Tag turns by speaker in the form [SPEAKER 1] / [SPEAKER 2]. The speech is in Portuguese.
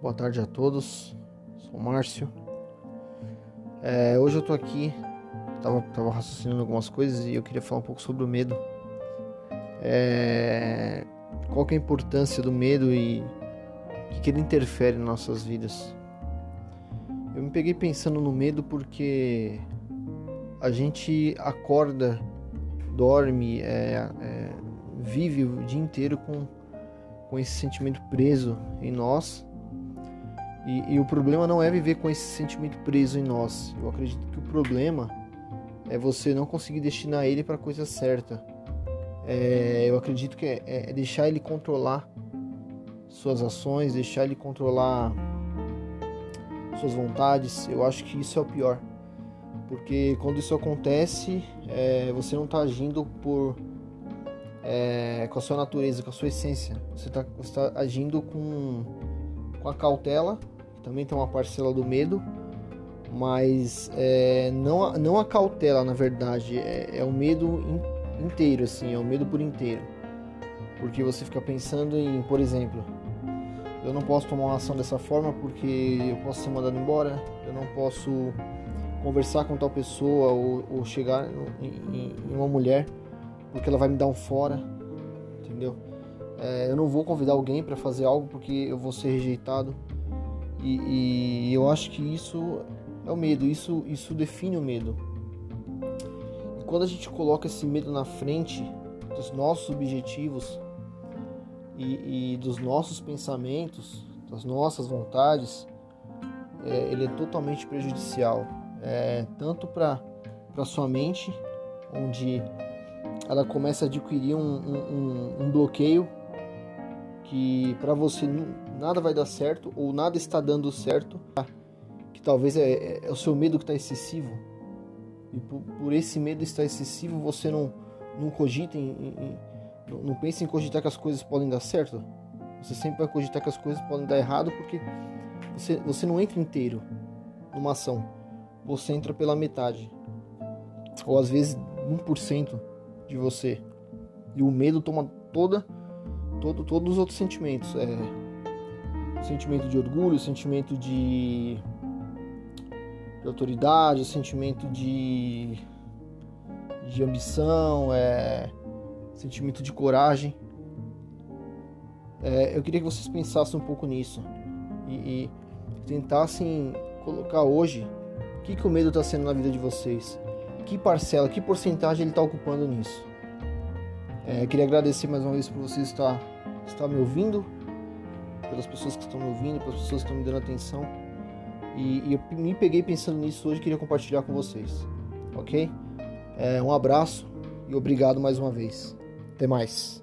[SPEAKER 1] boa tarde a todos. Sou o Márcio. É, hoje eu tô aqui, tava, tava raciocinando algumas coisas e eu queria falar um pouco sobre o medo. É, qual que é a importância do medo e o que, que ele interfere nas nossas vidas? Eu me peguei pensando no medo porque a gente acorda, dorme, é, é, vive o dia inteiro com com esse sentimento preso em nós. E, e, o problema não é viver com esse sentimento preso em nós. Eu acredito que o problema é você não conseguir destinar ele para a coisa certa. É, eu acredito que é, é, deixar ele controlar suas ações, deixar ele controlar suas vontades. Eu acho que isso é o pior. Porque quando isso acontece, é, você não está agindo por é, com a sua natureza, com a sua essência. Você está tá agindo com, com a cautela, também tem uma parcela do medo, mas é, não, não a cautela, na verdade, é, é o medo in, inteiro, assim, é o medo por inteiro. Porque você fica pensando em, por exemplo, eu não posso tomar uma ação dessa forma porque eu posso ser mandado embora, eu não posso conversar com tal pessoa ou, ou chegar em, em, uma mulher porque ela vai me dar um fora, entendeu? É, eu não vou convidar alguém para fazer algo porque eu vou ser rejeitado. E, e, eu acho que isso é o medo, isso, isso define o medo. E quando a gente coloca esse medo na frente dos nossos objetivos e, e dos nossos pensamentos, das nossas vontades, é, ele é totalmente prejudicial. É, tanto para sua mente, onde ela começa a adquirir um, um, um bloqueio que para você nada vai dar certo ou nada está dando certo, que talvez é, é, é o seu medo que está excessivo e por, por, esse medo estar excessivo você não não cogita em, em, não, não pensa em cogitar que as coisas podem dar certo. Você sempre vai cogitar que as coisas podem dar errado porque você, você não entra inteiro numa ação. Você entra pela metade. Ou às vezes 1% de você. E o medo toma toda, todo, todos os outros sentimentos. É, sentimento de orgulho, sentimento de, de autoridade, sentimento de, de ambição, é, sentimento de coragem. É, eu queria que vocês pensassem um pouco nisso e, e tentassem colocar hoje o que, que o medo está sendo na vida de vocês que parcela, que porcentagem ele está ocupando nisso. É, queria agradecer mais uma vez por você estar, estar me ouvindo, pelas pessoas que estão me ouvindo, pelas pessoas que estão me dando atenção. E, e eu me peguei pensando nisso hoje e queria compartilhar com vocês. Ok? É, um abraço e obrigado mais uma vez. Até mais.